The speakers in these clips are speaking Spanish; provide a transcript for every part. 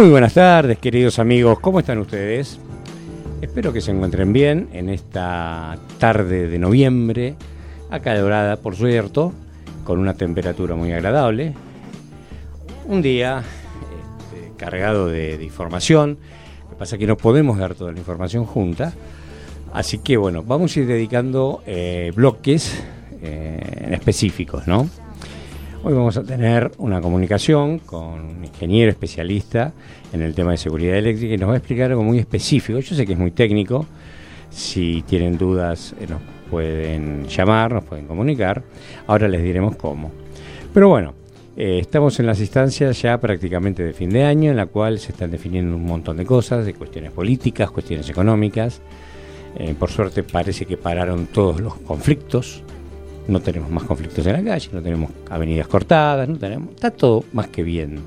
Muy buenas tardes, queridos amigos. ¿Cómo están ustedes? Espero que se encuentren bien en esta tarde de noviembre, acalorada, por cierto, con una temperatura muy agradable. Un día este, cargado de, información. Lo que pasa es que no podemos dar toda la información junta. Así que bueno, vamos a ir dedicando eh, bloques eh, específicos, ¿no? Hoy vamos a tener una comunicación con un ingeniero especialista en el tema de seguridad eléctrica y nos va a explicar algo muy específico. Yo sé que es muy técnico. Si tienen dudas, eh, nos pueden llamar, nos pueden comunicar. Ahora les diremos cómo. Pero bueno, eh, estamos en las instancias ya prácticamente de fin de año, en la cual se están definiendo un montón de cosas, de cuestiones políticas, cuestiones económicas. Eh, por suerte parece que pararon todos los conflictos no tenemos más conflictos en la calle, no tenemos avenidas cortadas, no tenemos, está todo más que bien.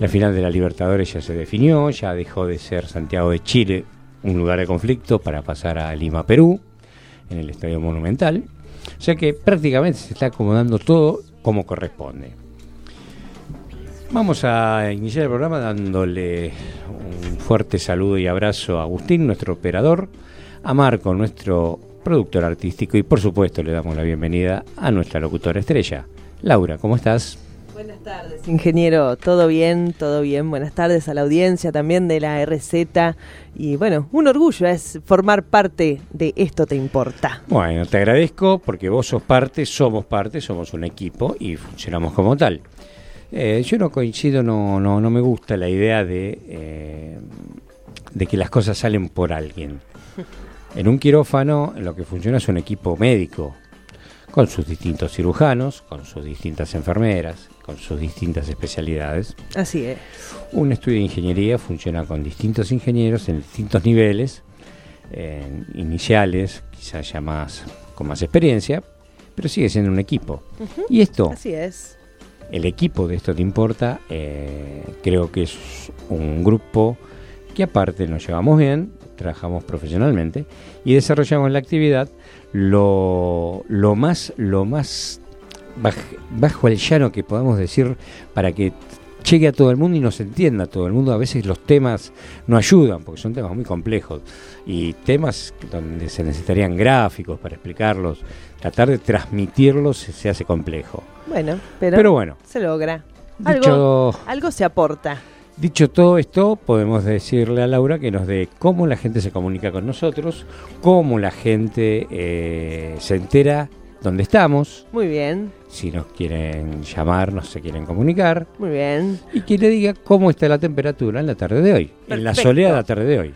La final de la Libertadores ya se definió, ya dejó de ser Santiago de Chile un lugar de conflicto para pasar a Lima, Perú, en el Estadio Monumental. O sea que prácticamente se está acomodando todo como corresponde. Vamos a iniciar el programa dándole un fuerte saludo y abrazo a Agustín, nuestro operador, a Marco, nuestro productor artístico y por supuesto le damos la bienvenida a nuestra locutora estrella. Laura, ¿cómo estás? Buenas tardes, ingeniero. ¿Todo bien? ¿Todo bien? Buenas tardes a la audiencia también de la RZ. Y bueno, un orgullo es formar parte de Esto Te Importa. Bueno, te agradezco porque vos sos parte, somos parte, somos un equipo y funcionamos como tal. Eh, yo no coincido, no, no, no me gusta la idea de, eh, de que las cosas salen por alguien. En un quirófano lo que funciona es un equipo médico, con sus distintos cirujanos, con sus distintas enfermeras, con sus distintas especialidades. Así es. Un estudio de ingeniería funciona con distintos ingenieros en distintos niveles, iniciales, quizás ya más con más experiencia, pero sigue siendo un equipo. Y esto, Así es. el equipo de esto te importa, eh, creo que es un grupo que aparte nos llevamos bien, trabajamos profesionalmente y desarrollamos la actividad lo, lo más, lo más baj- bajo el llano que podamos decir para que llegue a todo el mundo y nos entienda todo el mundo. A veces los temas no ayudan porque son temas muy complejos y temas donde se necesitarían gráficos para explicarlos. Tratar de transmitirlos se, hace complejo. Bueno, pero, Pero bueno, se logra. Algo, algo se aporta. Dicho todo esto, podemos decirle a Laura que nos dé cómo la gente se comunica con nosotros, cómo la gente eh, se entera dónde estamos, Muy bien, si nos quieren llamar, nos se quieren comunicar, muy bien. y que le diga cómo está la temperatura en la tarde de hoy, en la soleada tarde de hoy.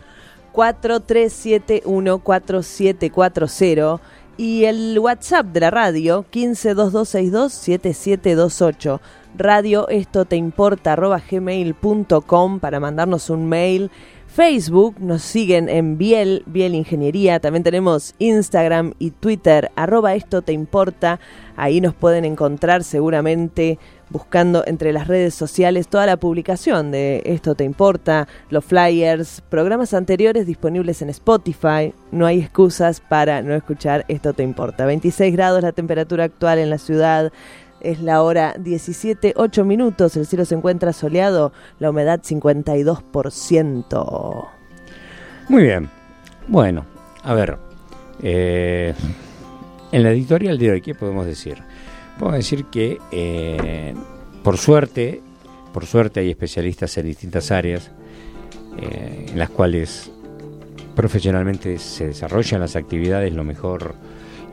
43714740 y el WhatsApp de la radio 1522627728. Radio esto te importa arroba gmail.com para mandarnos un mail. Facebook nos siguen en Biel, Biel Ingeniería. También tenemos Instagram y Twitter, arroba esto te importa. Ahí nos pueden encontrar seguramente buscando entre las redes sociales toda la publicación de Esto Te Importa, los flyers, programas anteriores disponibles en Spotify. No hay excusas para no escuchar Esto Te Importa. 26 grados la temperatura actual en la ciudad. Es la hora 17, 8 minutos. El cielo se encuentra soleado. La humedad 52%. Muy bien. Bueno, a ver. eh, en la editorial de hoy, ¿qué podemos decir? Podemos decir que, eh, por suerte, por suerte hay especialistas en distintas áreas eh, en las cuales profesionalmente se desarrollan las actividades lo mejor,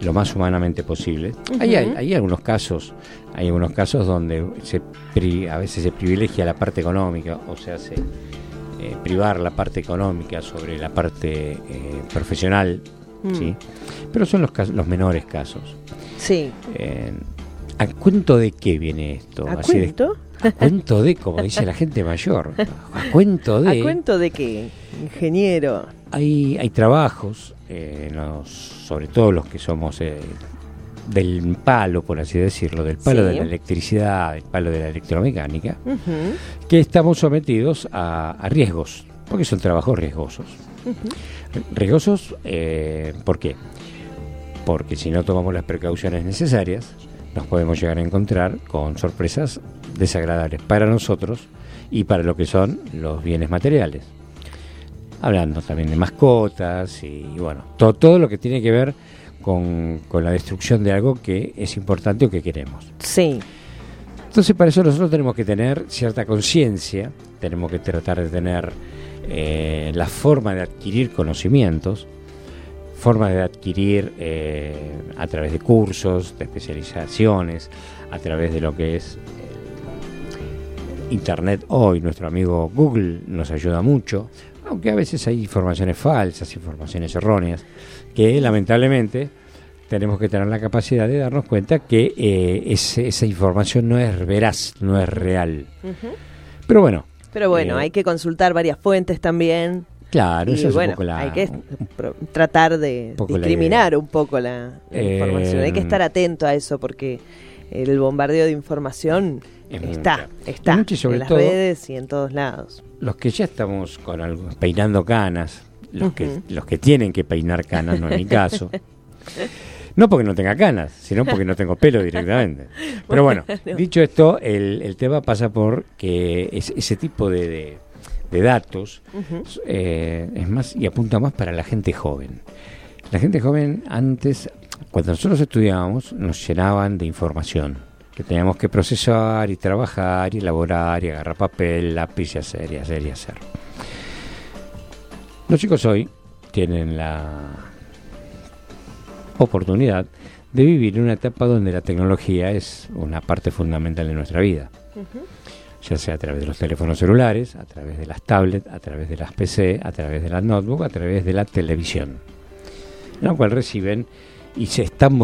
lo más humanamente posible. hay, hay, hay algunos casos, hay algunos casos donde se pri- a veces se privilegia la parte económica o se hace eh, privar la parte económica sobre la parte eh, profesional, Mm. ¿sí? Pero son los, los menores casos. Sí, Eh, ¿A cuento de qué viene esto? ¿A Así de- cuento? a cuento de, como dice la gente mayor. A cuento de. ¿A cuento de qué, ingeniero? Hay, hay trabajos, eh, los- sobre todo los que somos eh, del palo, por así decirlo, del palo Sí. de la electricidad, del palo de la electromecánica, que estamos sometidos a, a riesgos, porque son trabajos riesgosos. Riesgosos, eh, ¿por qué? Porque si no tomamos las precauciones necesarias, nos podemos llegar a encontrar con sorpresas desagradables para nosotros y para lo que son los bienes materiales. Hablando también de mascotas y bueno, to- todo lo que tiene que ver con, con la destrucción de algo que es importante o que queremos. Sí, Entonces para eso nosotros tenemos que tener cierta conciencia, tenemos que tratar de tener eh, la forma de adquirir conocimientos, forma de adquirir eh, a través de cursos, de especializaciones, a través de lo que es eh, Internet hoy, nuestro amigo Google nos ayuda mucho, aunque a veces hay informaciones falsas, informaciones erróneas, que lamentablemente tenemos que tener la capacidad de darnos cuenta que eh, ese- esa información no es veraz, no es real. Pero bueno, pero bueno, Eh, hay que consultar varias fuentes también. Claro, y esa es bueno, un poco la... hay que tratar de un la discriminar un poco la, la Eh, información. Hay que estar atento a eso porque el bombardeo de información Es está, está y sobre en las todo- redes y en todos lados. Los que ya estamos con algo, peinando canas, los, que, los que tienen que peinar canas, no es mi caso. No porque no tenga canas, sino porque no tengo pelo directamente. Pero bueno, Bueno. dicho esto, el, el tema pasa por que es- ese tipo de, de- de datos eh, es más y apunta más para la gente joven. La gente joven antes, cuando nosotros estudiábamos, nos llenaban de información que teníamos que procesar y trabajar y elaborar y agarrar papel, lápiz y hacer y hacer y hacer. Los chicos hoy tienen la oportunidad de vivir en una etapa donde la tecnología es una parte fundamental de nuestra vida. Ya sea a través de los teléfonos celulares, a través de las tablets, a través de las PC, a través de las notebooks, a través de la televisión, en la cual reciben y se están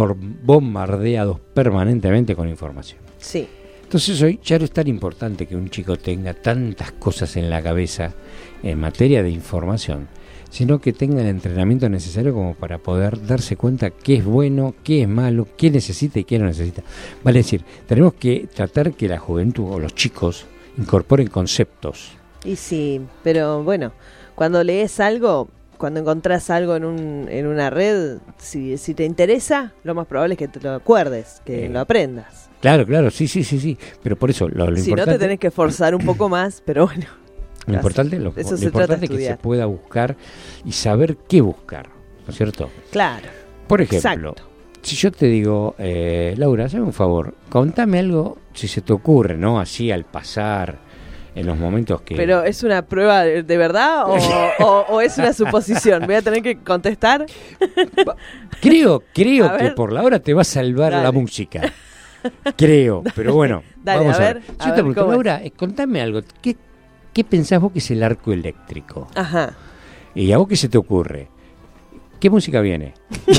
bombardeados permanentemente con información. Sí, Entonces hoy ya no es tan importante que un chico tenga tantas cosas en la cabeza en materia de información, sino que tenga el entrenamiento necesario como para poder darse cuenta qué es bueno, qué es malo, qué necesita y qué no necesita. Vale decir, tenemos que tratar que la juventud o los chicos incorporen conceptos. y sí, pero bueno, cuando lees algo, cuando encontrás algo en, un, en una red, si, si te interesa, lo más probable es que te lo acuerdes, que Eh, lo aprendas. Claro, claro, sí, sí, sí, sí. Pero por eso lo, lo Si no, te tenés que forzar un poco más, pero bueno. lo importante, lo, Eso lo se trata de importante es que se pueda buscar y saber qué buscar, ¿no es cierto? Claro, Por ejemplo, exacto. Si yo te digo, eh, Laura, hazme un favor, contame algo si se te ocurre, ¿no? Así al pasar, en los momentos que... Pero ¿es una prueba de, de verdad o, o- o es una suposición? Voy a tener que contestar. Creo, creo que por la hora te va a salvar Dale. la música. Creo, pero bueno, Dale, vamos a a ver. a yo te ver pregunto, es. Laura, eh, contame algo, ¿qué, ¿qué pensás vos que es el arco eléctrico? Ajá. ¿Y a vos qué se te ocurre? ¿Qué música viene?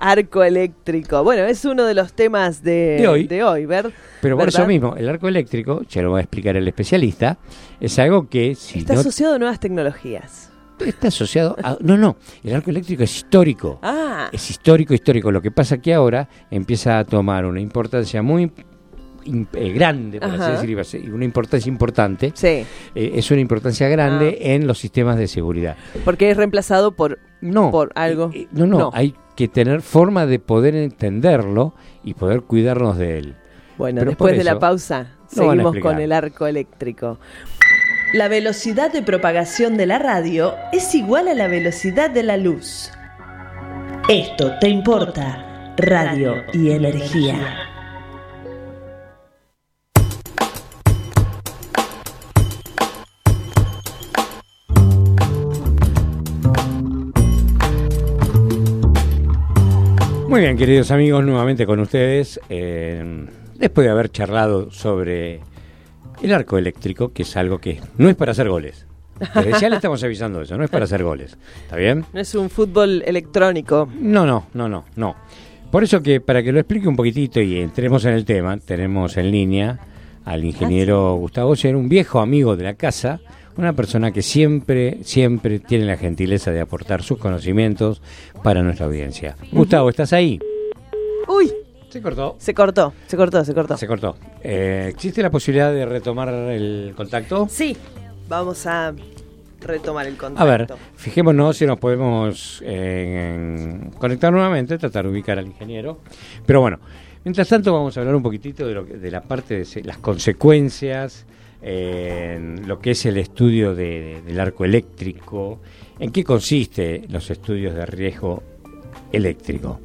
Arco eléctrico. Bueno, es uno de los temas de, De hoy. de hoy, ¿ver? Pero por ¿Verdad? eso mismo, el arco eléctrico, ya lo va a explicar el especialista, es algo que si Está no asociado a nuevas tecnologías. está asociado a... No, no, el arco eléctrico es histórico. Ah, Es histórico, histórico. Lo que pasa que ahora empieza a tomar una importancia muy eh, grande, por Ajá. así decirlo, iba a ser- y una importancia importante. sí, eh, es una importancia grande Ah. en los sistemas de seguridad. porque es reemplazado por... No, Por algo. eh, no, no, No. hay que tener forma de poder entenderlo y poder cuidarnos de él. Bueno, Pero después de la pausa, seguimos con el arco eléctrico. La velocidad de propagación de la radio es igual a la velocidad de la luz. Esto te importa, radio y energía. Bien, queridos amigos, nuevamente con ustedes. eh, después de haber charlado sobre el arco eléctrico, que es algo que no es para hacer goles. Desde ya le estamos avisando eso, no es para hacer goles. ¿Está bien? No es un fútbol electrónico. No, no, no, no, no. Por eso que para que lo explique un poquitito y entremos en el tema, tenemos en línea al ingeniero Gustavo Ser, un viejo amigo de la casa, una persona que siempre, siempre tiene la gentileza de aportar sus conocimientos para nuestra audiencia. Gustavo, ¿estás ahí? Uy, Se cortó. se cortó, se cortó, se cortó. Se cortó. Eh, ¿Existe la posibilidad de retomar el contacto? Sí, vamos a retomar el contacto. A ver, fijémonos si nos podemos eh, conectar nuevamente, tratar de ubicar al ingeniero. Pero bueno, mientras tanto vamos a hablar un poquitito de, lo que- de la parte de las consecuencias, en lo que es el estudio de- del arco eléctrico, en qué consiste los estudios de riesgo eléctrico.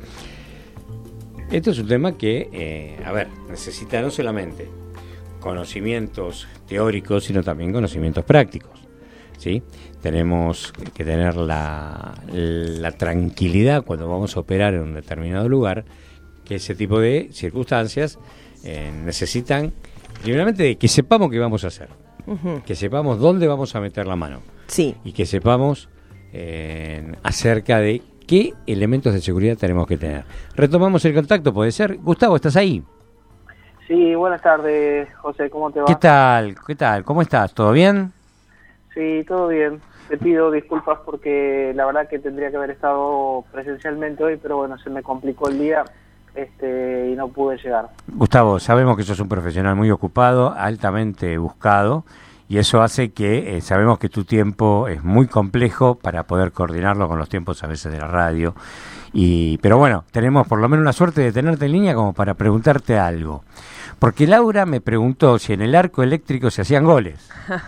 Esto es un tema que, eh, a ver, necesita no solamente conocimientos teóricos, sino también conocimientos prácticos. ¿sí? Tenemos que tener la, la tranquilidad cuando vamos a operar en un determinado lugar, que ese tipo de circunstancias eh, necesitan, primeramente, de que sepamos qué vamos a hacer, que sepamos dónde vamos a meter la mano Sí, y que sepamos eh, acerca de qué elementos de seguridad tenemos que tener. Retomamos el contacto, puede ser. Gustavo, ¿estás ahí? Sí, buenas tardes, José, ¿cómo te va? ¿Qué tal? ¿Qué tal? ¿Cómo estás? ¿Todo bien? Sí, todo bien. Te pido disculpas porque la verdad que tendría que haber estado presencialmente hoy, pero bueno, se me complicó el día este y no pude llegar. Gustavo, sabemos que sos un profesional muy ocupado, altamente buscado, y eso hace que eh, sabemos que tu tiempo es muy complejo para poder coordinarlo con los tiempos a veces de la radio. Y, pero bueno, tenemos por lo menos la suerte de tenerte en línea como para preguntarte algo. Porque Laura me preguntó si en el arco eléctrico se hacían goles.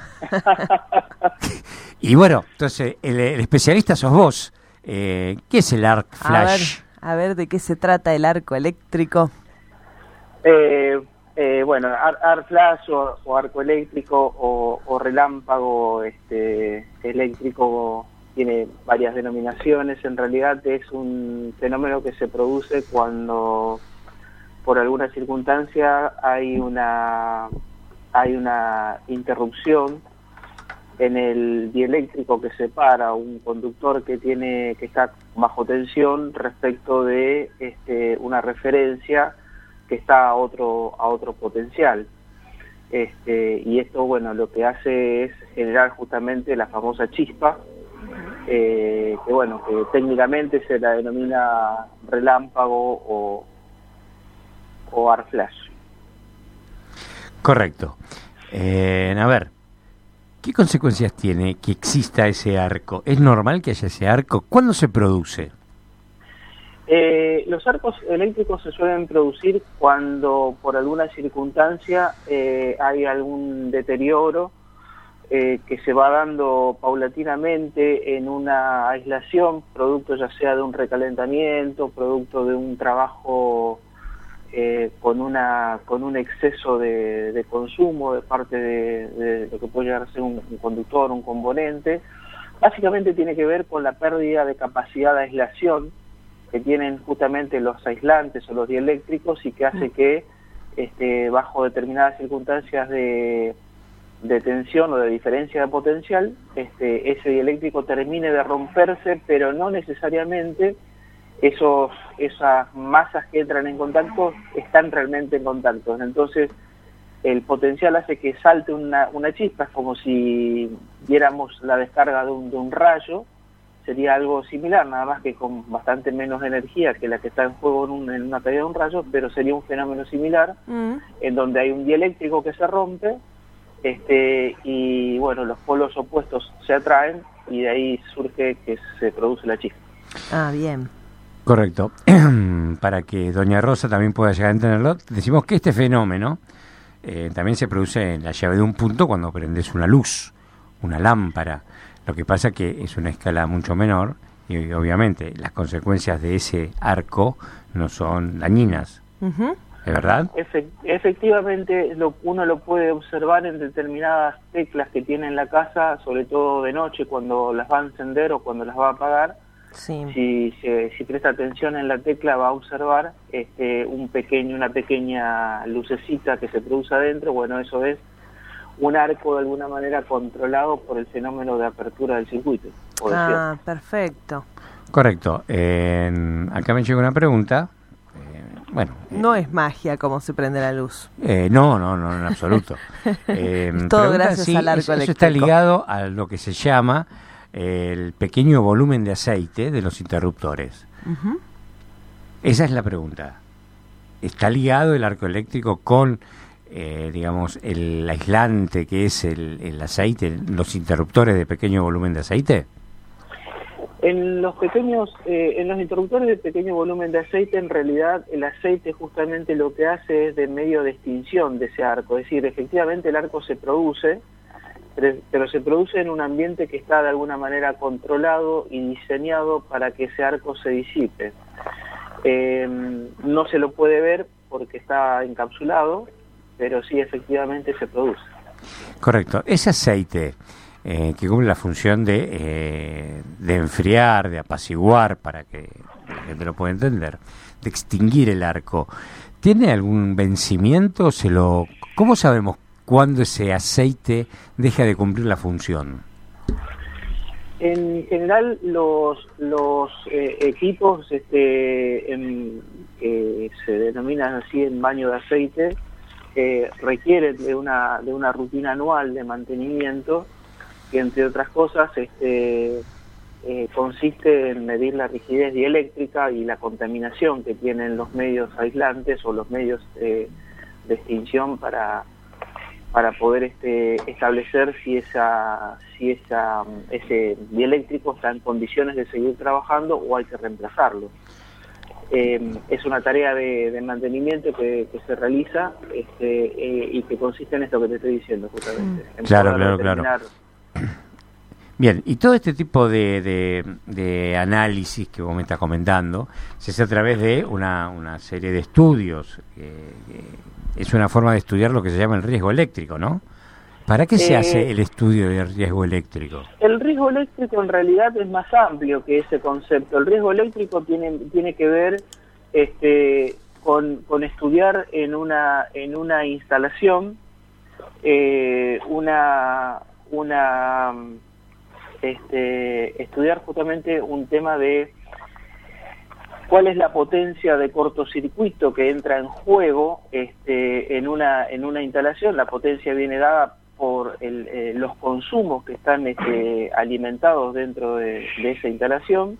y bueno, entonces el, el especialista sos vos. Eh, ¿Qué es el arc a ver, flash? A ver de qué se trata el arco eléctrico. Eh, eh, bueno, ar, ar flash o, o arco eléctrico o, o relámpago este, eléctrico tiene varias denominaciones. En realidad es un fenómeno que se produce cuando por alguna circunstancia hay una hay una interrupción en el dieléctrico que separa un conductor que tiene que está bajo tensión respecto de este, una referencia que está a otro a otro potencial este, y esto bueno lo que hace es generar justamente la famosa chispa eh, que bueno que técnicamente se la denomina relámpago o o arc flash Correcto. Eh, a ver, ¿qué consecuencias tiene que exista ese arco? ¿Es normal que haya ese arco? ¿Cuándo se produce? Eh, los arcos eléctricos se suelen producir cuando por alguna circunstancia eh, hay algún deterioro eh, que se va dando paulatinamente en una aislación, producto ya sea de un recalentamiento, producto de un trabajo eh, con una con un exceso de, de consumo de parte de, de lo que puede llegar a ser un, un conductor, un componente. Básicamente tiene que ver con la pérdida de capacidad de aislación que tienen justamente los aislantes o los dieléctricos y que hace que este, bajo determinadas circunstancias de, de tensión o de diferencia de potencial, este, ese dieléctrico termine de romperse, pero no necesariamente esos, esas masas que entran en contacto están realmente en contacto. Entonces, el potencial hace que salte una, una chispa, es como si viéramos la descarga de un, de un rayo, sería algo similar, nada más que con bastante menos energía que la que está en juego en, un- en una caída de un rayo, pero sería un fenómeno similar, Mm, en donde hay un dieléctrico que se rompe, este, y bueno, los polos opuestos se atraen y de ahí surge que se produce la chispa. Ah, bien. Correcto. Para que Doña Rosa también pueda llegar a entenderlo, decimos que este fenómeno eh, también se produce en la llave de un punto cuando prendes una luz, una lámpara. Lo que pasa que es una escala mucho menor y obviamente las consecuencias de ese arco no son dañinas. ¿es verdad? Efe- efectivamente, lo, uno lo puede observar en determinadas teclas que tiene en la casa, sobre todo de noche, cuando las va a encender o cuando las va a apagar. Sí. Si, si, si presta atención en la tecla, va a observar este, un pequeño, una pequeña lucecita que se produce adentro. Bueno, eso es un arco de alguna manera controlado por el fenómeno de apertura del circuito. Ah, perfecto. Correcto. Acá me llega una pregunta bueno. No es magia como se prende la luz. no, no, no, en absoluto. Todo gracias al arco eso, eso está ligado a lo que se llama el pequeño volumen de aceite de los interruptores. Esa es la pregunta. ¿Está ligado el arco eléctrico con, eh, digamos, el aislante que es el, aceite, los interruptores de pequeño volumen de aceite? En los pequeños, eh, en los interruptores de pequeño volumen de aceite, en realidad el aceite justamente lo que hace es de medio de extinción de ese arco, es decir, efectivamente el arco se produce, pero se produce en un ambiente que está de alguna manera controlado y diseñado para que ese arco se disipe. Eh, no se lo puede ver porque está encapsulado, pero sí efectivamente se produce. Correcto. Ese aceite eh, que cumple la función de, eh, de enfriar, de apaciguar, para que la gente lo pueda entender, de extinguir el arco, ¿tiene algún vencimiento? ¿Se lo, ¿Cómo sabemos cuándo ese aceite deja de cumplir la función? En general, los, los eh, equipos este, que se denominan así en baño de aceite eh, requieren de una, de una rutina anual de mantenimiento que, entre otras cosas, este, eh, consiste en medir la rigidez dieléctrica y la contaminación que tienen los medios aislantes o los medios de extinción para para poder este, establecer si esa si esa ese dieléctrico está en condiciones de seguir trabajando o hay que reemplazarlo. Eh, es una tarea de, mantenimiento que, se realiza este, eh, y que consiste en esto que te estoy diciendo justamente. claro, claro, claro. Bien, y todo este tipo de, de, análisis que vos me estás comentando se hace a través de una, una serie de estudios. Es una forma de estudiar lo que se llama el riesgo eléctrico, ¿no? ¿Para qué se hace eh, el estudio del riesgo eléctrico? El riesgo eléctrico en realidad es más amplio que ese concepto. El riesgo eléctrico tiene, tiene que ver este, con, con estudiar en una, en una instalación eh, una, una este, estudiar justamente un tema de cuál es la potencia de cortocircuito que entra en juego este, en, una, instalación. La potencia viene dada por eh, los consumos que están este, alimentados dentro de, esa instalación,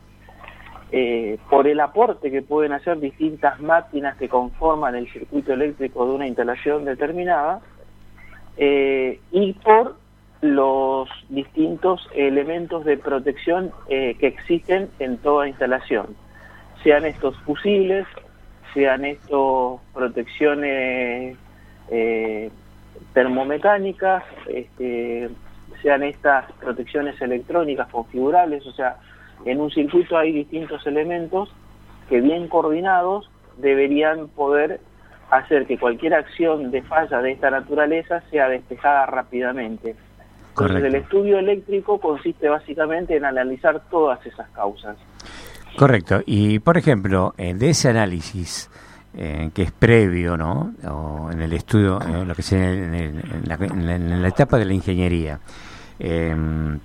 eh, por el aporte que pueden hacer distintas máquinas que conforman el circuito eléctrico de una instalación determinada, eh, y por los distintos elementos de protección que existen en toda instalación, sean estos fusibles, sean estos protecciones eh, termomecánicas, este, sean estas protecciones electrónicas configurables, o sea, en un circuito hay distintos elementos que bien coordinados deberían poder hacer que cualquier acción de falla de esta naturaleza sea despejada rápidamente. Entonces, el estudio eléctrico consiste básicamente en analizar todas esas causas. Correcto. Y, por ejemplo, eh, de ese análisis eh, que es previo, ¿no? O en el estudio, eh, lo que sea en, la, etapa de la ingeniería,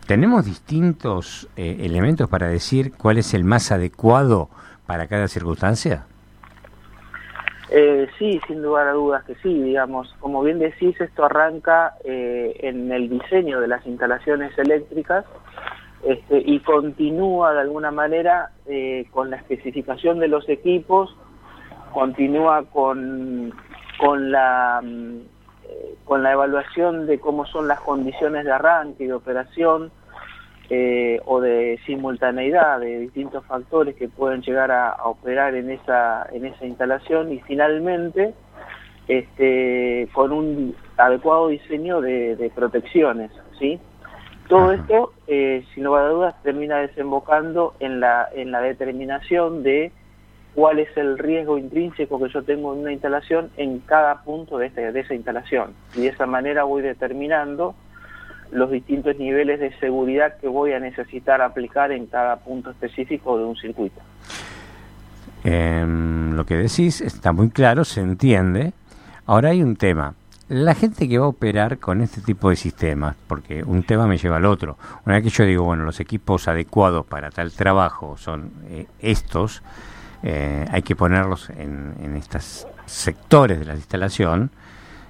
tenemos distintos elementos para decir cuál es el más adecuado para cada circunstancia. Eh, sí, sin lugar a dudas que sí, digamos, como bien decís, esto arranca eh, en el diseño de las instalaciones eléctricas este, y continúa de alguna manera eh, con la especificación de los equipos, continúa con, con, la, mm, con la evaluación de cómo son las condiciones de arranque y de operación, eh, o de simultaneidad de distintos factores que pueden llegar a, operar en esa, en esa instalación y finalmente este, con un adecuado diseño de, protecciones. ¿sí? Todo esto, eh, sin lugar a dudas, termina desembocando en la, en la determinación de cuál es el riesgo intrínseco que yo tengo en una instalación en cada punto de, este, de esa instalación. Y de esa manera voy determinando los distintos niveles de seguridad que voy a necesitar aplicar en cada punto específico de un circuito. Em, lo que decís está muy claro, se entiende. Ahora hay un tema. La gente que va a operar con este tipo de sistemas, porque un tema me lleva al otro. Una vez que yo digo, bueno, los equipos adecuados para tal trabajo son eh, estos, eh, hay que ponerlos en, en estos sectores de la instalación.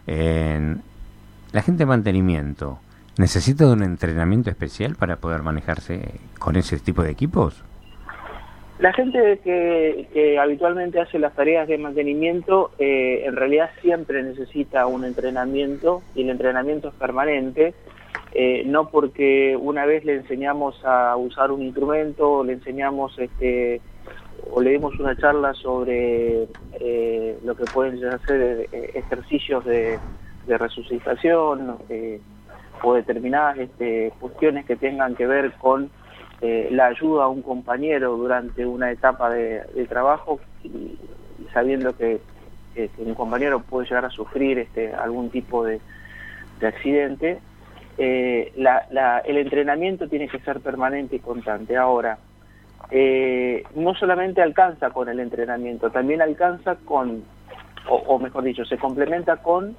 la gente de mantenimiento, ¿necesita un entrenamiento especial para poder manejarse con ese tipo de equipos? La gente que, habitualmente hace las tareas de mantenimiento eh, en realidad siempre necesita un entrenamiento y el entrenamiento es permanente, eh, no porque una vez le enseñamos a usar un instrumento, le enseñamos este, o le dimos una charla sobre eh, lo que pueden ser ejercicios de, resucitación o determinadas este, cuestiones que tengan que ver con eh, la ayuda a un compañero durante una etapa de, trabajo y, sabiendo que, un compañero puede llegar a sufrir este, algún tipo de, accidente, eh, el entrenamiento tiene que ser permanente y constante. Ahora, eh, no solamente alcanza con el entrenamiento, también alcanza con, o mejor dicho, se complementa con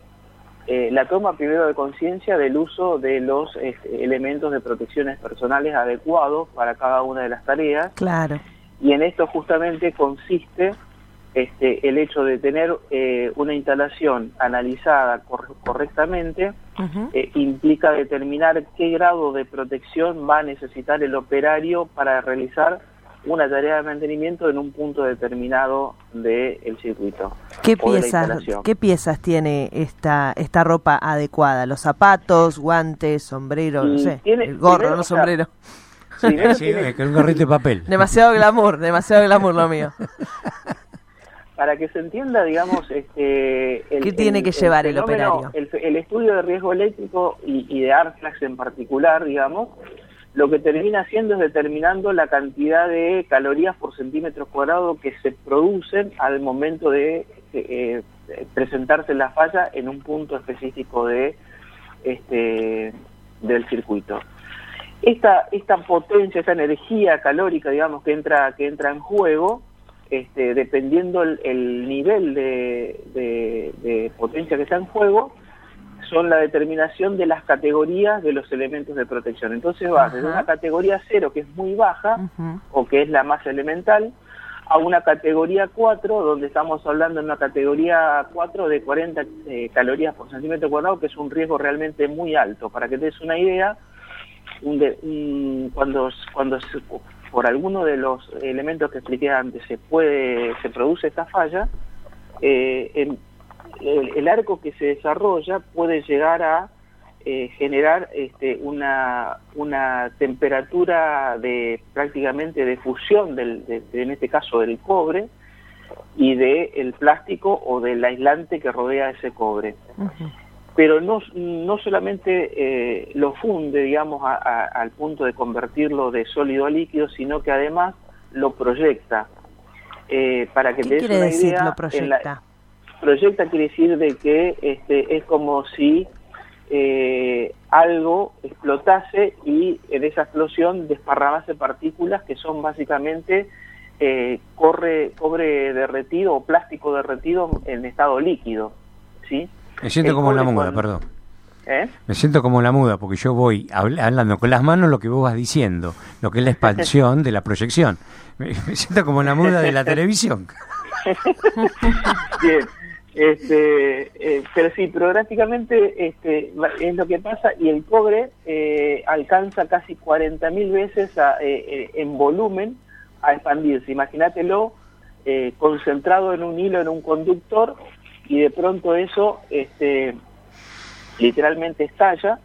eh, la toma primero de conciencia del uso de los este, elementos de protecciones personales adecuados para cada una de las tareas. Claro. Y en esto justamente consiste este, el hecho de tener eh, una instalación analizada correctamente, eh, implica determinar qué grado de protección va a necesitar el operario para realizar una tarea de mantenimiento en un punto determinado del circuito. ¿Qué piezas, ¿Qué piezas tiene esta, esta ropa adecuada? ¿Los zapatos, guantes, sombrero, no sé? el gorro, no sombrero. Sí, sí un gorrito de papel. Demasiado glamour, demasiado glamour lo mío. Para que se entienda, digamos, este, el, ¿qué tiene que llevar el operario? El, estudio de riesgo eléctrico y, y de ARFLAX en particular, digamos, lo que termina haciendo es determinando la cantidad de calorías por centímetro cuadrado que se producen al momento de eh, presentarse la falla en un punto específico de este del circuito. Esta, esta potencia, esta energía calórica, digamos, que entra, que entra en juego, este, dependiendo el, nivel de, de potencia que está en juego, son la determinación de las categorías de los elementos de protección. Entonces va desde una categoría 0, que es muy baja, o que es la más elemental, a una categoría 4, donde estamos hablando de una categoría 4 de 40 eh, calorías por centímetro cuadrado, que es un riesgo realmente muy alto. Para que te des una idea, cuando, cuando por alguno de los elementos que expliqué antes se puede se produce esta falla, eh, en, el, arco que se desarrolla puede llegar a eh, generar este, una, una temperatura de prácticamente de fusión, del, de, en este caso del cobre, y del el plástico o del aislante que rodea ese cobre. Pero no, no solamente eh, lo funde, digamos, al punto de convertirlo de sólido a líquido, sino que además lo proyecta. Eh, para que ¿Qué quiere decir lo proyecta? Proyecta quiere decir de que este, es como si eh, algo explotase y en esa explosión desparramase partículas que son básicamente eh, corre, cobre derretido o plástico derretido en estado líquido. ¿sí? Me siento como en la muda, perdón. ¿Eh? Me siento como la muda porque yo voy hablando con las manos lo que vos vas diciendo, lo que es la expansión de la proyección. Me, me siento como la muda de la televisión. Bien. Este, eh, pero sí, programáticamente este, es lo que pasa y el cobre eh, alcanza casi 40.000 veces eh, en volumen a expandirse. Imagínatelo concentrado en un hilo, en un conductor y de pronto eso este, literalmente estalla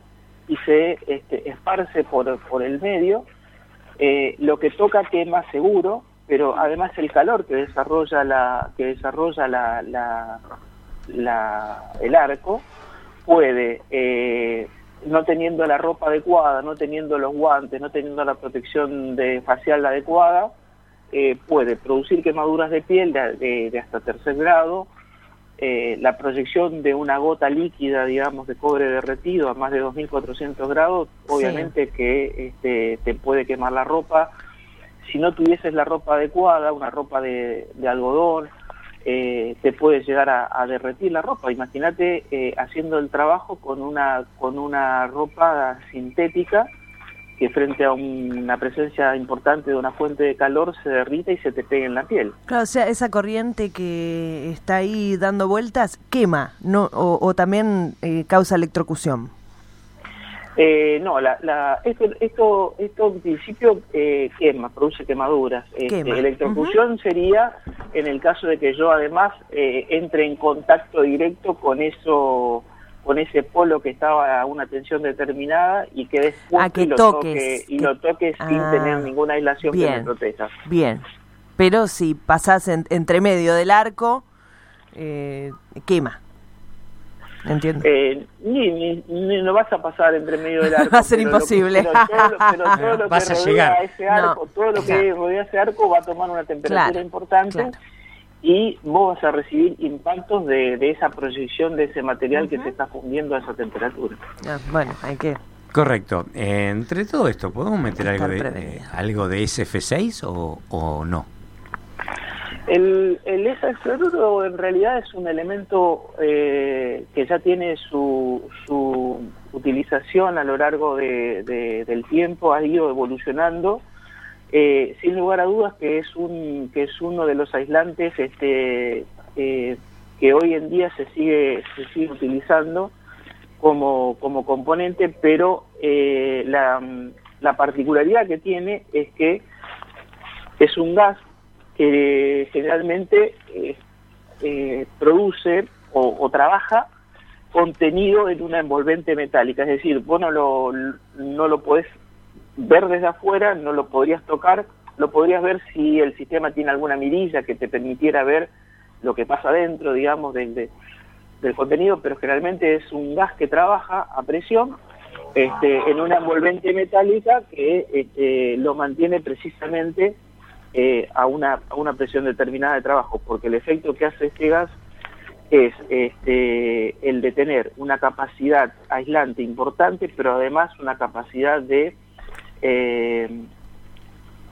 y se este, esparce por, por el medio. lo que toca quema seguro, pero además el calor que desarrolla la que desarrolla la, la, el arco puede eh, no teniendo la ropa adecuada, no teniendo los guantes, no teniendo la protección de facial adecuada, eh, puede producir quemaduras de piel de, hasta tercer grado, eh, la proyección de una gota líquida, digamos, de cobre derretido a más de 2.400 grados, obviamente que este, te puede quemar la ropa, si no tuvieses la ropa adecuada, una ropa de, algodón, eh, te puede llegar a, derretir la ropa. Imagínate eh, haciendo el trabajo con una, con una ropa sintética que frente a una presencia importante de una fuente de calor se derrita y se te pega en la piel. Claro, o sea, esa corriente que está ahí dando vueltas quema, no o, también eh, causa electrocución. Eh, no, la, la, esto, esto, esto en principio eh, quema, produce quemaduras. Este, electrocución sería en el caso de que yo además eh, entre en contacto directo con eso con ese polo que estaba a una tensión determinada y que después ah, lo toque y lo toques sin ah, tener ninguna aislación que me proteja. Bien, pero si pasás entre medio del arco, eh, quema. Entiendo. Eh, ni, ni, no vas a pasar entre medio del arco. va a ser imposible. pero, todo, lo, que rodea ese arco, todo lo que rodea ese arco va a tomar una temperatura importante y vos vas a recibir impactos de, esa proyección de ese material que se está fundiendo a esa temperatura. Ah, bueno, hay que... Correcto. entre todo esto, ¿podemos meter algo de, eh, algo de SF6 o, o no? El, el SF en realidad es un elemento eh, que ya tiene su, su utilización a lo largo de, del tiempo, ha ido evolucionando. Eh, sin lugar a dudas que es un que es uno de los aislantes este eh, que hoy en día se sigue se sigue utilizando como como componente pero eh, la, la particularidad que tiene es que es un gas que generalmente produce o, trabaja contenido en una envolvente metálica, es decir, vos no lo, no podés ver desde afuera, no lo podrías tocar, lo podrías ver si el sistema tiene alguna mirilla que te permitiera ver lo que pasa dentro, digamos, del, del contenido, pero generalmente es un gas que trabaja a presión este, en una envolvente metálica que este, lo mantiene precisamente eh, a, una, a una presión determinada de trabajo, porque el efecto que hace este gas es este, el de tener una capacidad aislante importante, pero además una capacidad de eh,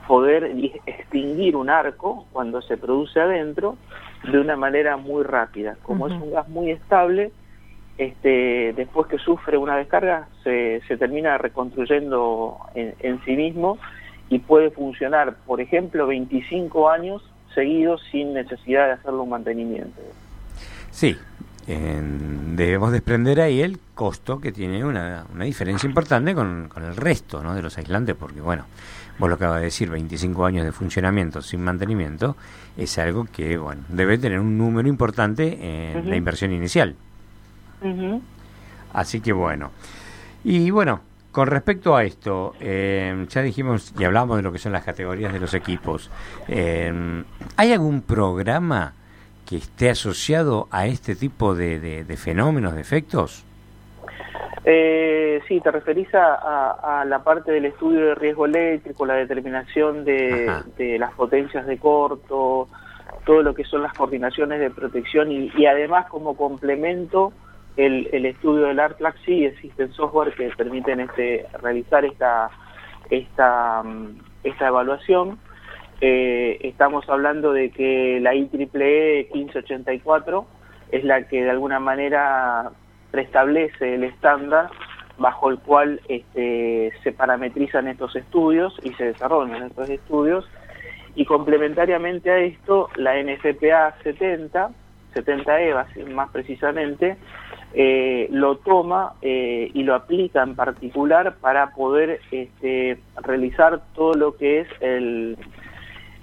poder extinguir un arco cuando se produce adentro de una manera muy rápida. Como es un gas muy estable, este, después que sufre una descarga se, se termina reconstruyendo en, en, sí mismo y puede funcionar, por ejemplo, 25 años seguidos sin necesidad de hacerle un mantenimiento. Sí, debemos desprender ahí el costo que tiene una, una diferencia importante con, con, el resto ¿no? de los aislantes, porque bueno, vos lo acabas de decir, 25 años de funcionamiento sin mantenimiento, es algo que bueno debe tener un número importante en la inversión inicial. Así que bueno, y bueno, con respecto a esto, eh, ya dijimos y hablamos de lo que son las categorías de los equipos. Eh, ¿Hay algún programa que esté asociado a este tipo de, fenómenos, de efectos? Eh, sí, te referís a, la parte del estudio de riesgo eléctrico, la determinación de, las potencias de corto, todo lo que son las coordinaciones de protección y, además como complemento el, estudio del ARTLAC sí existen software que permiten este, realizar esta, esta, esta evaluación. Eh, estamos hablando de que la IEEE 1584 es la que de alguna manera preestablece el estándar bajo el cual este, se parametrizan estos estudios y se desarrollan estos estudios. Y complementariamente a esto la NFPA 70 70 EVA más precisamente eh, lo toma eh, y lo aplica en particular para poder este, realizar todo lo que es el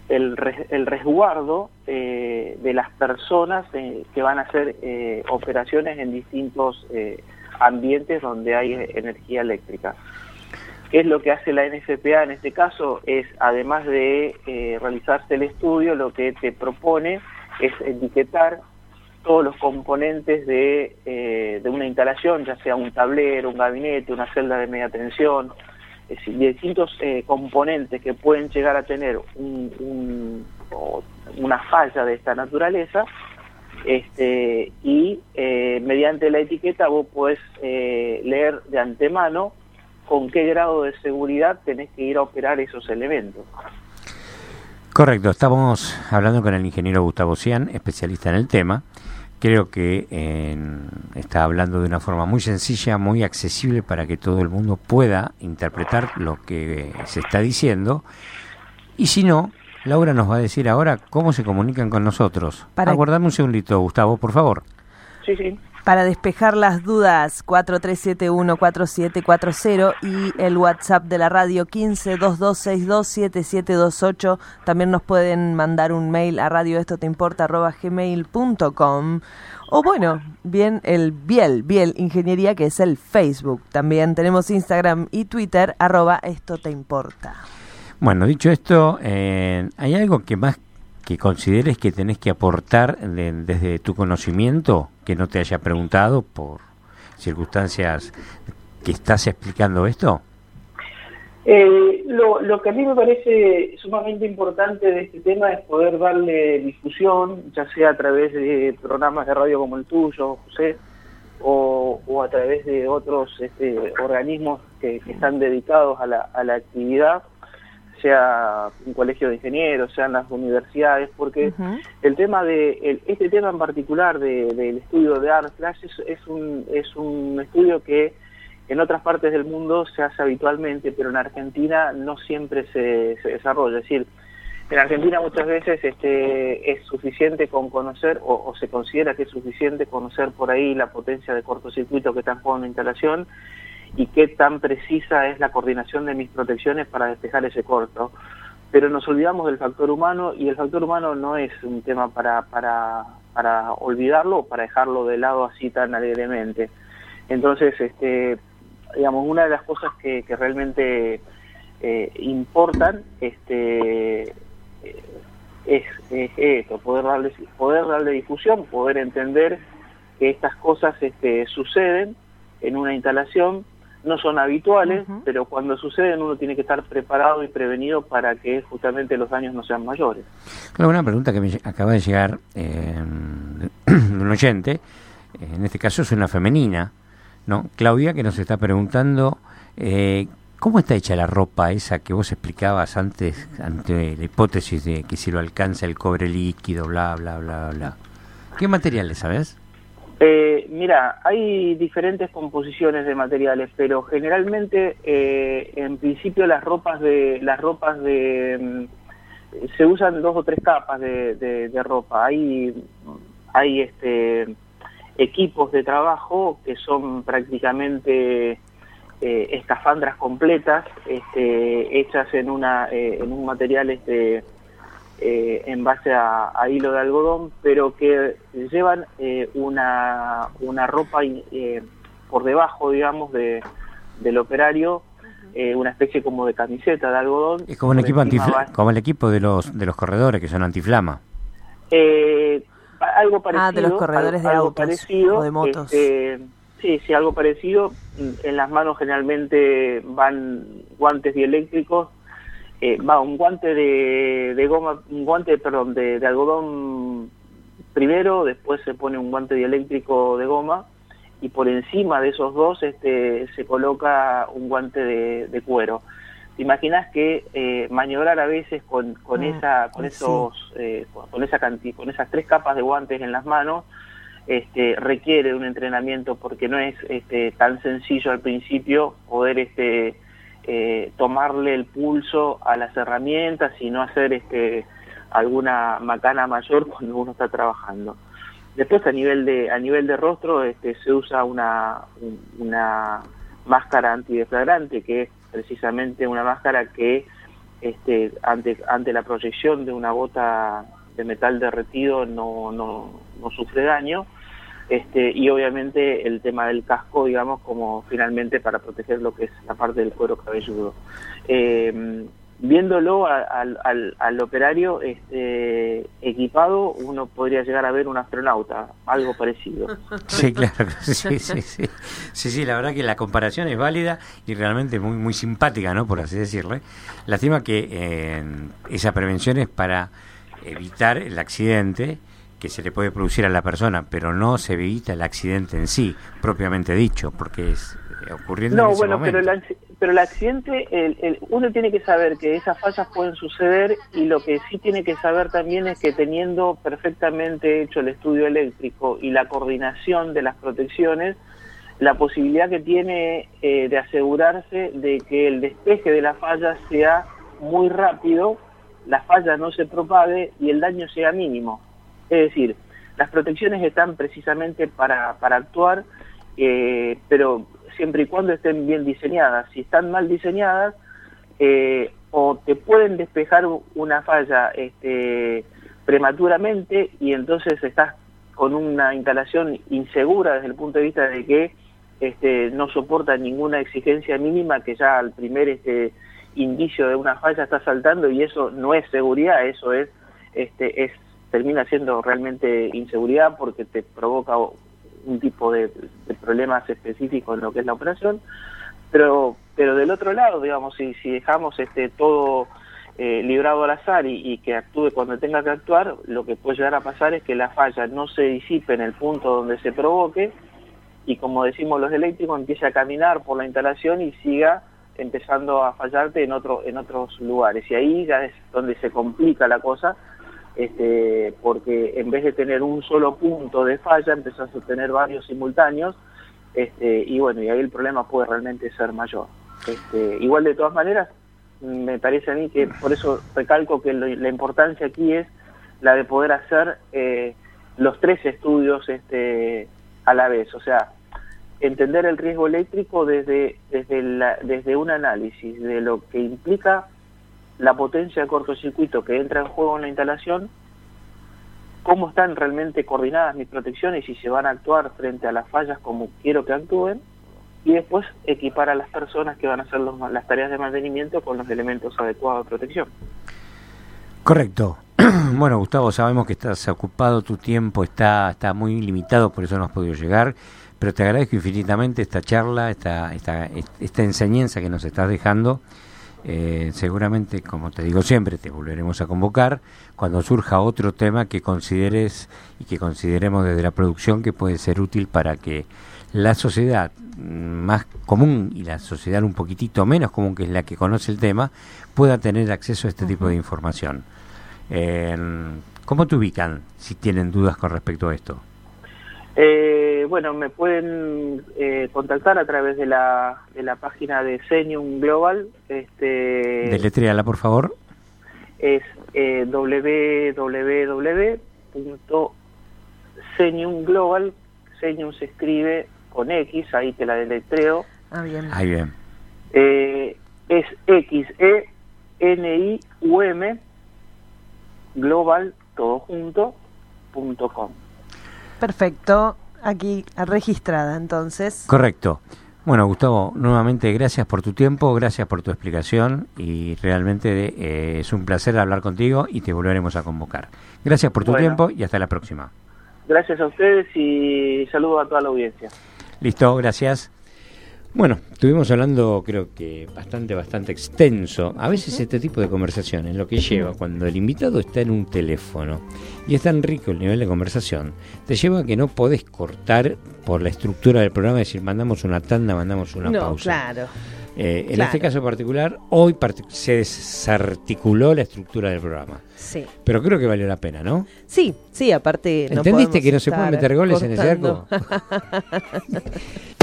el, el resguardo eh, de las personas eh, que van a hacer eh, operaciones en distintos ambientes donde hay energía eléctrica. ¿Qué es lo que hace la NFPA en este caso? Es, además de realizarse el estudio, lo que te propone es etiquetar todos los componentes de, de una instalación, ya sea un tablero, un gabinete, una celda de media tensión, distintos eh, componentes que pueden llegar a tener una falla de esta naturaleza este, y eh, mediante la etiqueta vos podés eh, leer de antemano con qué grado de seguridad tenés que ir a operar esos elementos. Correcto, estamos hablando con el ingeniero Gustavo Cian, especialista en el tema, creo que está hablando de una forma muy sencilla, muy accesible para que todo el mundo pueda interpretar lo que se está diciendo. Y si no, Laura nos va a decir ahora cómo se comunican con nosotros. Para... Aguardame un segundito, Gustavo, por favor. Sí, sí. Para despejar las dudas, 4371-4740 y el WhatsApp de la radio 1522627728. También nos pueden mandar un mail a radio esto te importa gmail.com. O bueno, bien el Biel, Biel Ingeniería, que es el Facebook. También tenemos Instagram y Twitter, arroba esto te importa. Bueno, dicho esto, eh, ¿hay algo que más que consideres que tenés que aportar desde tu conocimiento que no te haya preguntado por circunstancias que estás explicando esto? Eh, lo, lo, que a mí me parece sumamente importante de este tema es poder darle difusión, ya sea a través de programas de radio como el tuyo, José, o, a través de otros este, organismos que, están dedicados a la, a la actividad sea un colegio de ingenieros, sean las universidades, porque el tema de este tema en particular del estudio de art flash es, un es un estudio que en otras partes del mundo se hace habitualmente, pero en Argentina no siempre se, desarrolla. Es decir, en Argentina muchas veces este, es suficiente con conocer, o, se considera que es suficiente conocer por ahí la potencia de cortocircuito que está en juego en la instalación, y qué tan precisa es la coordinación de mis protecciones para despejar ese corto. Pero nos olvidamos del factor humano y el factor humano no es un tema para, para, para olvidarlo o para dejarlo de lado así tan alegremente. Entonces, este, digamos, una de las cosas que, que realmente eh, importan este, es, es, esto, poder darle, poder darle difusión, poder entender que estas cosas este, suceden en una instalación no son habituales, pero cuando suceden uno tiene que estar preparado y prevenido para que justamente los daños no sean mayores. Claro, una pregunta que me acaba de llegar eh, de un oyente, en este caso es una femenina, ¿no? Claudia, que nos está preguntando eh, cómo está hecha la ropa esa que vos explicabas antes, ante la hipótesis de que si lo alcanza el cobre líquido, bla, bla, bla, bla. ¿Qué materiales, sabes? Eh, mira, hay diferentes composiciones de materiales, pero generalmente, eh, en principio, las ropas de las ropas de mm, se usan dos o tres capas de, ropa. Hay hay este equipos de trabajo que son prácticamente eh, escafandras completas, este, hechas en una en un material este eh, en base a, hilo de algodón, pero que llevan eh, una, una ropa eh, por debajo, digamos, de, del operario, una especie como de camiseta de algodón. Es como, el equipo, como el equipo de los, de los corredores que son antiflama. algo parecido. Ah, de los corredores de autos parecido, o de motos. Este, sí, sí, algo parecido. En las manos generalmente van guantes dieléctricos eh, va un guante de, goma, un guante, perdón, de, algodón primero, después se pone un guante dieléctrico de goma y por encima de esos dos este, se coloca un guante de, cuero. ¿Te imaginas que eh, maniobrar a veces con, con mm, esa, con esos, eh, con esa con esas tres capas de guantes en las manos? Este, requiere un entrenamiento porque no es este, tan sencillo al principio poder este, eh, tomarle el pulso a las herramientas y no hacer este alguna macana mayor cuando uno está trabajando. Después a nivel de a nivel de rostro este, se usa una una máscara antideflagrante que es precisamente una máscara que este, ante ante la proyección de una gota de metal derretido no, no, no sufre daño este, y obviamente el tema del casco, digamos, como finalmente para proteger lo que es la parte del cuero cabelludo. Eh, viéndolo al, al, operario este, equipado, uno podría llegar a ver un astronauta, algo parecido. Sí, claro, sí, sí, sí. Sí, sí, la verdad que la comparación es válida y realmente muy, muy simpática, ¿no? Por así decirlo. Lástima que eh, esa prevención es para evitar el accidente que se le puede producir a la persona, pero no se evita el accidente en sí, propiamente dicho, porque es eh, ocurriendo no, en ese bueno, pero el, pero el accidente, el, uno tiene que saber que esas fallas pueden suceder y lo que sí tiene que saber también es que teniendo perfectamente hecho el estudio eléctrico y la coordinación de las protecciones, la posibilidad que tiene eh, de asegurarse de que el despeje de la falla sea muy rápido, la falla no se propague y el daño sea mínimo. Es decir, las protecciones están precisamente para, para actuar, eh, pero siempre y cuando estén bien diseñadas. Si están mal diseñadas, eh, o te pueden despejar una falla este, prematuramente y entonces estás con una instalación insegura desde el punto de vista de que este, no soporta ninguna exigencia mínima que ya al primer este, indicio de una falla está saltando y eso no es seguridad, eso es, este, es termina siendo realmente inseguridad porque te provoca un tipo de, problemas específicos en lo que es la operación, pero pero del otro lado, digamos, si, si dejamos este todo eh, librado al azar y, y, que actúe cuando tenga que actuar, lo que puede llegar a pasar es que la falla no se disipe en el punto donde se provoque y como decimos los eléctricos, empiece a caminar por la instalación y siga empezando a fallarte en otro en otros lugares. Y ahí ya es donde se complica la cosa este, porque en vez de tener un solo punto de falla, empezás a tener varios simultáneos, este, y bueno, y ahí el problema puede realmente ser mayor. Este, igual de todas maneras, me parece a mí que por eso recalco que la importancia aquí es la de poder hacer eh, los tres estudios este, a la vez, o sea, entender el riesgo eléctrico desde, desde, la, desde un análisis de lo que implica la potencia de cortocircuito que entra en juego en la instalación, cómo están realmente coordinadas mis protecciones y si se van a actuar frente a las fallas como quiero que actúen, y después equipar a las personas que van a hacer las tareas de mantenimiento con los elementos adecuados de protección. Correcto. Bueno, Gustavo, sabemos que estás ocupado, tu tiempo está, está muy limitado, por eso no has podido llegar, pero te agradezco infinitamente esta charla, esta, esta, esta enseñanza que nos estás dejando eh, seguramente, como te digo siempre, te volveremos a convocar cuando surja otro tema que consideres y que consideremos desde la producción que puede ser útil para que la sociedad más común y la sociedad un poquitito menos común, que es la que conoce el tema, pueda tener acceso a este tipo de información. Eh, ¿Cómo te ubican si tienen dudas con respecto a esto? Eh, bueno, me pueden eh, contactar a través de la, de la página de Senium Global. Este, Deletréala, por favor. Es eh, www.seniumglobal. Senium se escribe con X, ahí te la deletreo. Ah, bien. Ahí bien. Eh, es X-E-N-I-U-M global, todo junto, punto com. Perfecto, aquí registrada entonces. Correcto. Bueno, Gustavo, nuevamente gracias por tu tiempo, gracias por tu explicación y realmente eh, es un placer hablar contigo y te volveremos a convocar. Gracias por tu tiempo y hasta la próxima. Gracias a ustedes y saludo a toda la audiencia. Listo, gracias. Bueno, estuvimos hablando creo que bastante, bastante extenso. A veces este tipo de conversaciones lo que lleva cuando el invitado está en un teléfono y es tan rico el nivel de conversación, te lleva a que no podés cortar por la estructura del programa, es decir, mandamos una tanda, mandamos una no, pausa. Claro. Eh, en este caso particular, hoy se desarticuló la estructura del programa. Sí. Pero creo que valió la pena, ¿no? Sí, sí, aparte. ¿Entendiste que no se pueden meter goles en ese arco?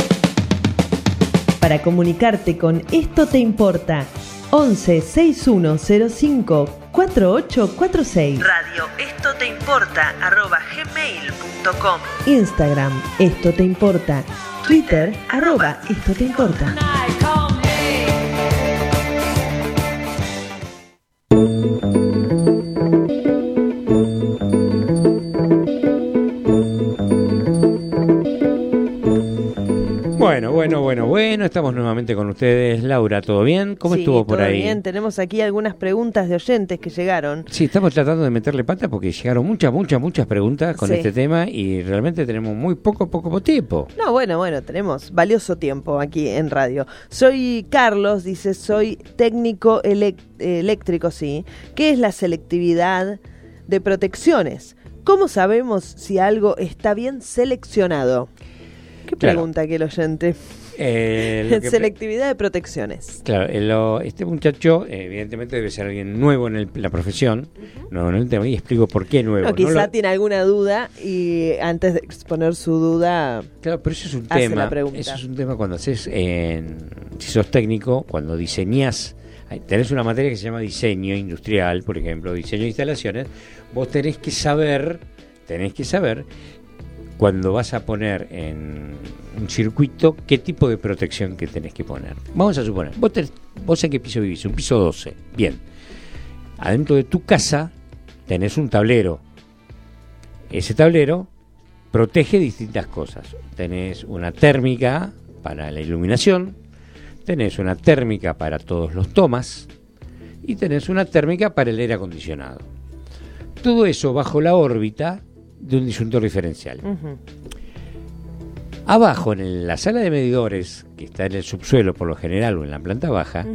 Para comunicarte con Esto Te Importa, 11 6105 4846. Radio Esto Te Importa, arroba gmail.com. Instagram Esto Te Importa. Twitter, arroba Esto Te Importa. Bueno, estamos nuevamente con ustedes. Laura, ¿todo bien? ¿Cómo estuvo por todo ahí? bien, tenemos aquí algunas preguntas de oyentes que llegaron. Sí, estamos tratando de meterle pata porque llegaron muchas, muchas, muchas preguntas con este tema y realmente tenemos muy poco, poco tiempo. No, bueno, bueno, tenemos valioso tiempo aquí en radio. Soy Carlos, dice, soy técnico eléctrico, sí. ¿Qué es la selectividad de protecciones? ¿Cómo sabemos si algo está bien seleccionado? ¿Qué pregunta aquí el oyente? Eh, Selectividad de protecciones. Claro, eh, lo- este muchacho eh, evidentemente debe ser alguien nuevo en el- la profesión, nuevo en el tema, y explico por qué nuevo. No, ¿no? quizá Lo- tiene alguna duda y antes de exponer su duda, Claro, pero eso es un tema. Eso es un tema cuando haces, en- si sos técnico, cuando diseñás, hay- tenés una materia que se llama diseño industrial, por ejemplo, diseño de instalaciones, vos tenés que saber, tenés que saber cuando vas a poner en un circuito qué tipo de protección que tenés que poner. Vamos a suponer, vos, tenés- vos en qué piso vivís, un piso 12, bien. Adentro de tu casa tenés un tablero. Ese tablero protege distintas cosas. Tenés una térmica para la iluminación, tenés una térmica para todos los tomas y tenés una térmica para el aire acondicionado. Todo eso bajo la órbita de un disyuntor diferencial. Abajo, en la sala de medidores, que está en el subsuelo por lo general o en la planta baja,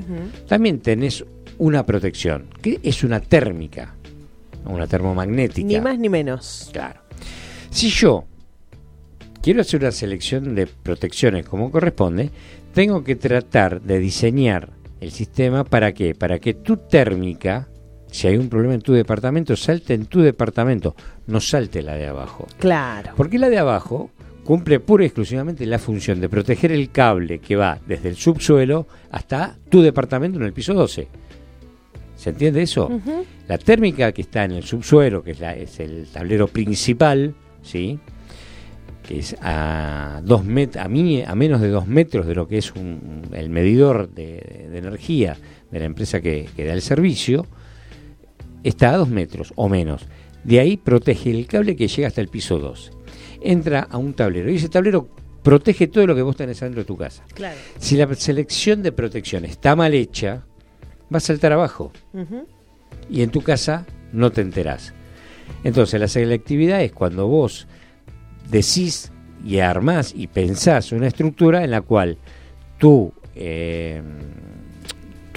también tenés una protección, que es una térmica, una termomagnética. ni más ni menos. Claro. Si yo quiero hacer una selección de protecciones como corresponde, tengo que tratar de diseñar el sistema para qué? Para que tu térmica, si hay un problema en tu departamento, salte en tu departamento, no salte la de abajo. Claro. Porque la de abajo cumple pura y exclusivamente la función de proteger el cable que va desde el subsuelo hasta tu departamento en el piso 12. ¿Se entiende eso? La térmica que está en el subsuelo, que es, la- es el tablero principal, ¿sí? que es a, dos met- a, mi- a menos de dos metros de lo que es un- el medidor de, de energía de la empresa que, que da el servicio, está a dos metros o menos. De ahí protege el cable que llega hasta el piso 12. Entra a un tablero y ese tablero protege todo lo que vos tenés adentro de tu casa. Claro. Si la selección de protección está mal hecha, va a saltar abajo y en tu casa no te enterás. Entonces la selectividad es cuando vos decís y armás y pensás una estructura en la cual tu, eh,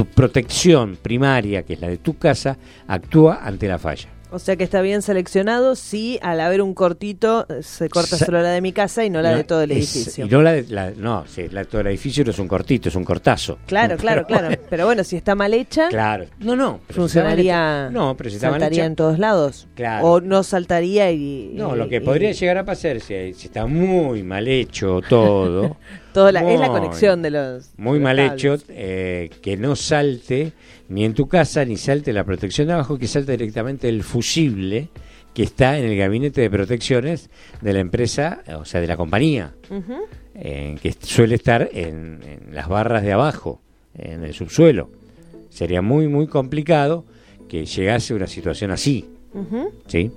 tu protección primaria, que es la de tu casa, actúa ante la falla. O sea que está bien seleccionado si al haber un cortito eh, se corta Sa- solo la de mi casa y no la No, de todo el es- edificio. y no la de la- no, sí, la de todo el edificio no es un cortito, es un cortazo. Claro, claro, Pero claro. Pero bueno, si está mal hecha, Claro. No, no. si funcionaría. No, pero si está mal saltaría hecha- en todos lados. Claro. O no saltaría y. No, lo que y- podría llegar a pasar si, si está muy mal hecho todo, La- es la muy- conexión de los. muy de los mal cables. hecho, eh, que no salte ni en tu casa ni salte la protección de abajo, que salte directamente el fusible que está en el gabinete de protecciones de la empresa, o sea, de la compañía, eh, que suele estar en, en las barras de abajo, en el subsuelo. Sería muy, muy complicado que llegase a una situación así. ¿Sí?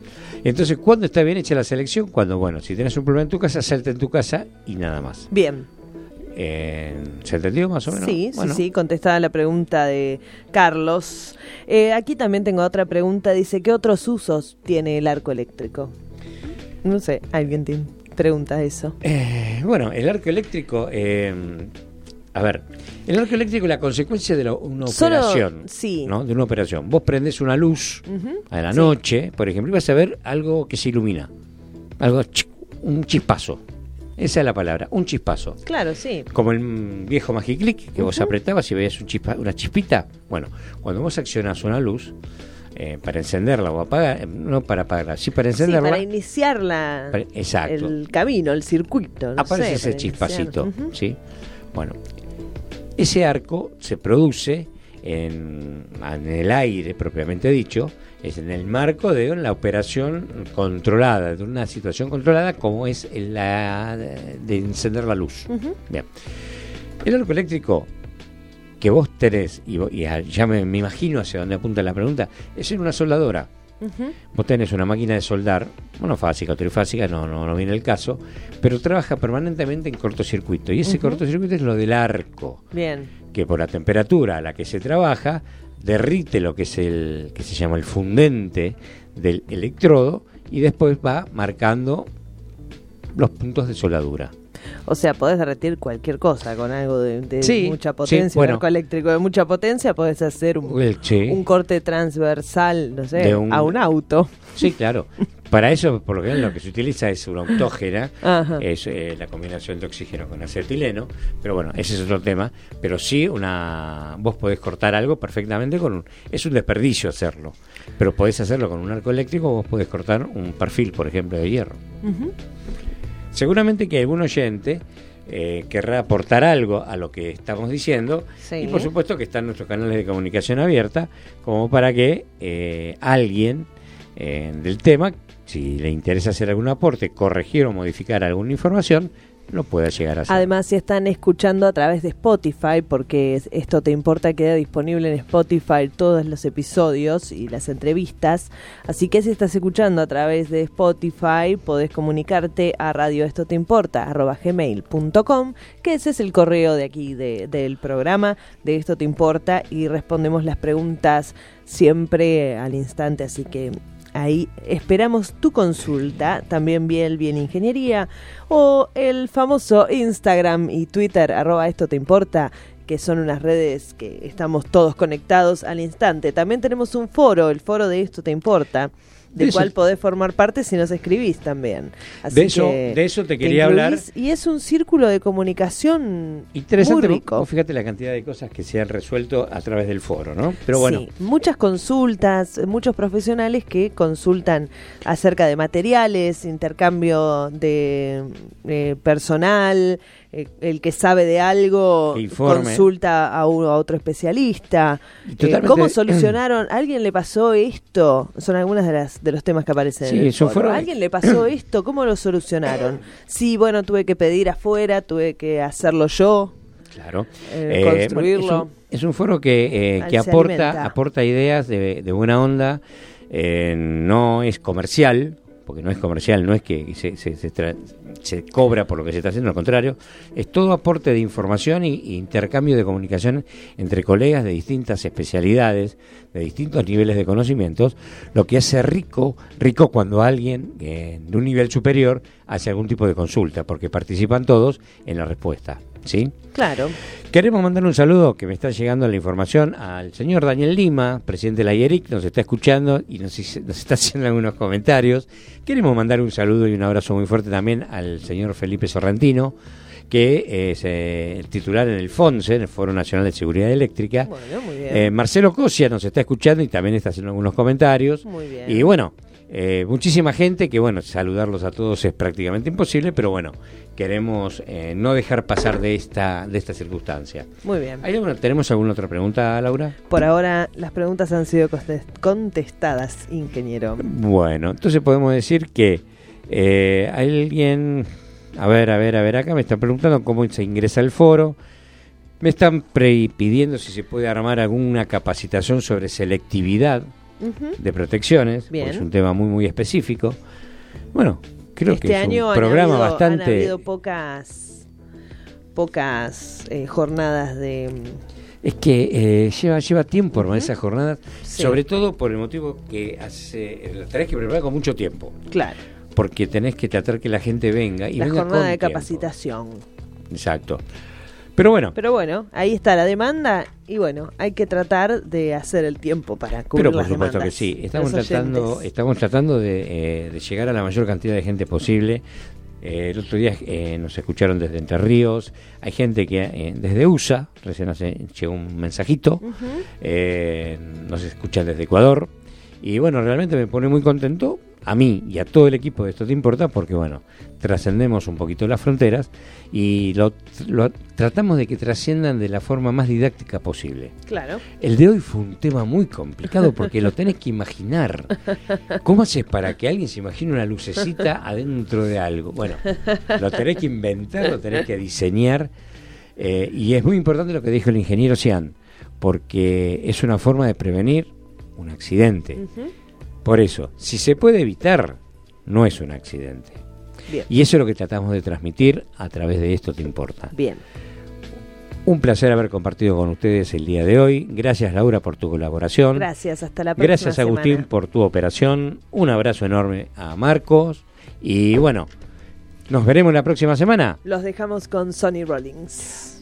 Entonces, ¿cuándo está bien hecha la selección? Cuando, bueno, si tienes un problema en tu casa, salta en tu casa y nada más. Bien. Eh, ¿Se entendió más o menos? Sí, Bueno, sí, sí, contestada la pregunta de Carlos. Eh, aquí también tengo otra pregunta. Dice, ¿qué otros usos tiene el arco eléctrico? No sé, alguien te pregunta eso. eh, bueno, el arco eléctrico, eh, a ver, el arco eléctrico es la consecuencia de la- una Solo- operación. sí. ¿no? De una operación. Vos prendés una luz a la Sí. noche, por ejemplo, y vas a ver algo que se ilumina. Algo, un chispazo. Esa es la palabra, un chispazo. Claro, sí. Como el viejo Magiclick, que vos apretabas y veías un chispa- una chispita. Bueno, cuando vos accionás una luz, eh, para encenderla o apagar, eh, no para apagarla, sí para Sí, encenderla, para iniciar la, para- exacto, el camino, el circuito. no aparece sé, ese chispacito. ¿sí? Bueno, ese arco se produce en, en el aire propiamente dicho, es en el marco de la operación controlada, de una situación controlada como es la de encender la luz. Bien. El arco eléctrico que vos tenés, y, y ya me, me imagino hacia dónde apunta la pregunta, es en una soldadora. Vos tenés una máquina de soldar, monofásica o trifásica, no, no, no viene el caso, pero trabaja permanentemente en cortocircuito. Y ese cortocircuito es lo del arco, Bien. Que por la temperatura a la que se trabaja, derrite lo que es el que se llama el fundente del electrodo y después va marcando los puntos de soldadura. O sea, podés derretir cualquier cosa con algo de, de Sí, mucha sí, potencia. bueno. Un arco eléctrico de mucha potencia, podés hacer un, El- sí. un corte transversal, no sé, un- a un auto. Sí, claro. para eso, por lo general, lo que se utiliza es una autógena, es eh, la combinación de oxígeno con acetileno, pero bueno, ese es otro tema. Pero sí, una vos podés cortar algo perfectamente con un... Es un desperdicio hacerlo, pero podés hacerlo con un arco eléctrico o vos podés cortar un perfil, por ejemplo, de hierro. Seguramente que algún oyente eh, querrá aportar algo a lo que estamos diciendo y por supuesto que están nuestros canales de comunicación abierta como para que eh, alguien eh, del tema, si le interesa hacer algún aporte, corregir o modificar alguna información, lo pueda llegar a hacer. Además, si están escuchando a través de Spotify, porque esto te importa, queda disponible en Spotify todos los episodios y las entrevistas. Así que si estás escuchando a través de Spotify, podés comunicarte a radio te importa gmail.com, que ese es el correo de aquí del programa de esto te importa y respondemos las preguntas siempre al instante. Así que Ahí esperamos tu consulta, también bien bien ingeniería o el famoso Instagram y Twitter arroba esto te importa que son unas redes que estamos todos conectados al instante. También tenemos un foro, el foro de esto te importa del cual podés formar parte si nos escribís también. de, eso, de eso te quería hablar. Y es un círculo de comunicación Interesante, muy rico. fíjate la cantidad de cosas que se han resuelto a través del foro, ¿no? Pero bueno. Sí, muchas consultas, muchos profesionales que consultan acerca de materiales, intercambio de eh, personal, eh, el que sabe de algo consulta a, uno, a otro especialista. Eh, ¿Cómo solucionaron? ¿A alguien le pasó esto? Son algunas de las de los temas que aparecen. en el foro. ¿A alguien le pasó esto? ¿Cómo lo solucionaron? Sí, bueno, tuve que pedir afuera, tuve que hacerlo yo. Claro. Eh, construirlo. es, un, foro que, que aporta, aporta ideas de, de buena onda. no es comercial, porque no es comercial, no es que se, se, cobra por lo que se está haciendo, al contrario, es todo aporte de información e intercambio de comunicación entre colegas de distintas especialidades, de distintos niveles de conocimientos, lo que hace rico, rico cuando alguien eh, de un nivel superior hace algún tipo de consulta, porque participan todos en la respuesta. ¿Sí? Claro. Queremos mandar un saludo que me está llegando la información al señor Daniel Lima, presidente de la IERIC, nos está escuchando y nos, nos, está haciendo algunos comentarios. Queremos mandar un saludo y un abrazo muy fuerte también al señor Felipe Sorrentino, que es eh, el titular en el FONSE, en el Foro Nacional de Seguridad Eléctrica. Bueno, muy bien. Eh, Marcelo Cosia nos está escuchando y también está haciendo algunos comentarios. Muy bien. Y bueno, eh, muchísima gente que, bueno, saludarlos a todos es prácticamente imposible, pero bueno, queremos eh, no dejar pasar de esta, de esta circunstancia. Muy bien. ¿Tenemos alguna otra pregunta, Laura? Por ahora las preguntas han sido contestadas, ingeniero. Bueno, entonces podemos decir que eh, alguien, a ver, a ver, a ver, acá me están preguntando cómo se ingresa al foro. Me están pidiendo si se puede armar alguna capacitación sobre selectividad de protecciones, es un tema muy muy específico. Bueno, creo este que es un programa bastante. Han habido pocas, pocas eh, jornadas de. Es que eh, lleva lleva tiempo armar esas jornadas, sobre todo por el motivo que hace, las tenés que preparar con mucho tiempo. Claro. Porque tenés que tratar que la gente venga y la venga jornada de capacitación. Exacto. Pero bueno. Pero bueno, ahí está la demanda y bueno, hay que tratar de hacer el tiempo para cubrir Pero por supuesto que sí. Estamos tratando, estamos tratando eh, de, llegar a la mayor cantidad de gente posible. Eh, el otro día eh, nos escucharon desde Entre Ríos. Hay gente que desde USA, recién hace, llegó un mensajito. nos escuchan desde Ecuador. Y bueno, realmente me pone muy contento a mí y a todo el equipo de Esto Te Importa porque, bueno, trascendemos un poquito las fronteras y lo, tratamos de que trasciendan de la forma más didáctica posible. Claro. El de hoy fue un tema muy complicado porque lo tenés que imaginar. ¿Cómo haces para que alguien se imagine una lucecita adentro de algo? Bueno, lo tenés que inventar, lo tenés que diseñar. Eh, y es muy importante lo que dijo el ingeniero Cian, porque es una forma de prevenir un accidente. Por eso, si se puede evitar, no es un accidente. Y eso es lo que tratamos de transmitir a través de esto te importa. Bien. Un placer haber compartido con ustedes el día de hoy. Gracias Laura por tu colaboración. Gracias, hasta la próxima. Gracias Agustín por tu operación. Un abrazo enorme a Marcos. Y bueno, nos veremos la próxima semana. Los dejamos con Sonny Rollins.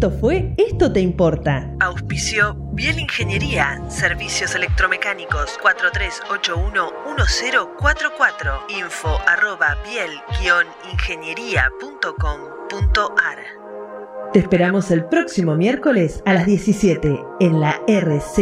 Esto fue Esto te importa. Auspicio Biel Ingeniería, Servicios Electromecánicos 4381-1044. Info arroba biel-ingeniería.com.ar. Te esperamos el próximo miércoles a las 17 en la RZ.